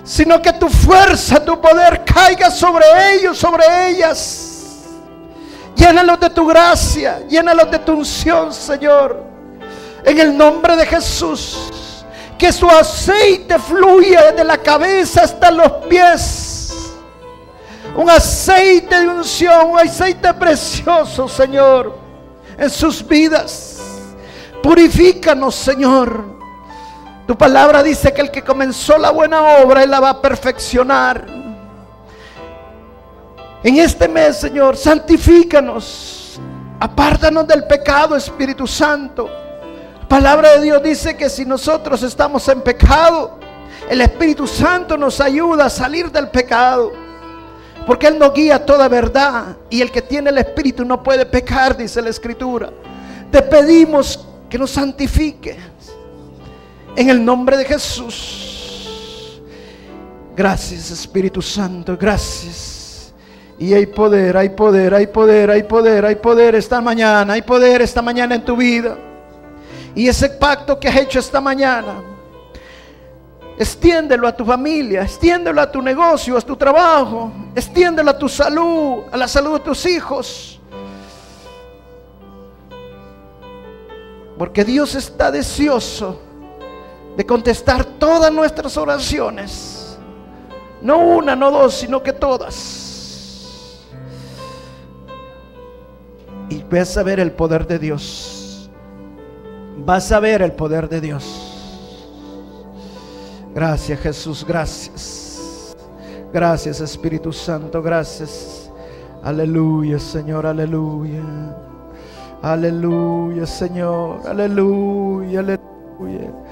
sino que tu fuerza, tu poder caiga sobre ellos, sobre ellas. Llénalos de tu gracia, llénalos de tu unción, Señor. En el nombre de Jesús. Que su aceite fluya desde la cabeza hasta los pies. Un aceite de unción, un aceite precioso, Señor, en sus vidas. Purifícanos, Señor. Tu palabra dice que el que comenzó la buena obra, Él la va a perfeccionar. En este mes, Señor, santifícanos. Apártanos del pecado, Espíritu Santo. La palabra de Dios dice que si nosotros estamos en pecado, el Espíritu Santo nos ayuda a salir del pecado. Porque Él nos guía toda verdad. Y el que tiene el Espíritu no puede pecar, dice la Escritura. Te pedimos que nos santifique. En el nombre de Jesús. Gracias Espíritu Santo, gracias. Y hay poder, hay poder, hay poder, hay poder, hay poder esta mañana, hay poder esta mañana en tu vida. Y ese pacto que has hecho esta mañana, extiéndelo a tu familia, extiéndelo a tu negocio, a tu trabajo, extiéndelo a tu salud, a la salud de tus hijos. Porque Dios está deseoso de contestar todas nuestras oraciones. No una, no dos, sino que todas. Y vas a ver el poder de Dios. Vas a ver el poder de Dios. Gracias Jesús, gracias. Gracias Espíritu Santo, gracias. Aleluya Señor, aleluya. Aleluya Señor, aleluya, aleluya.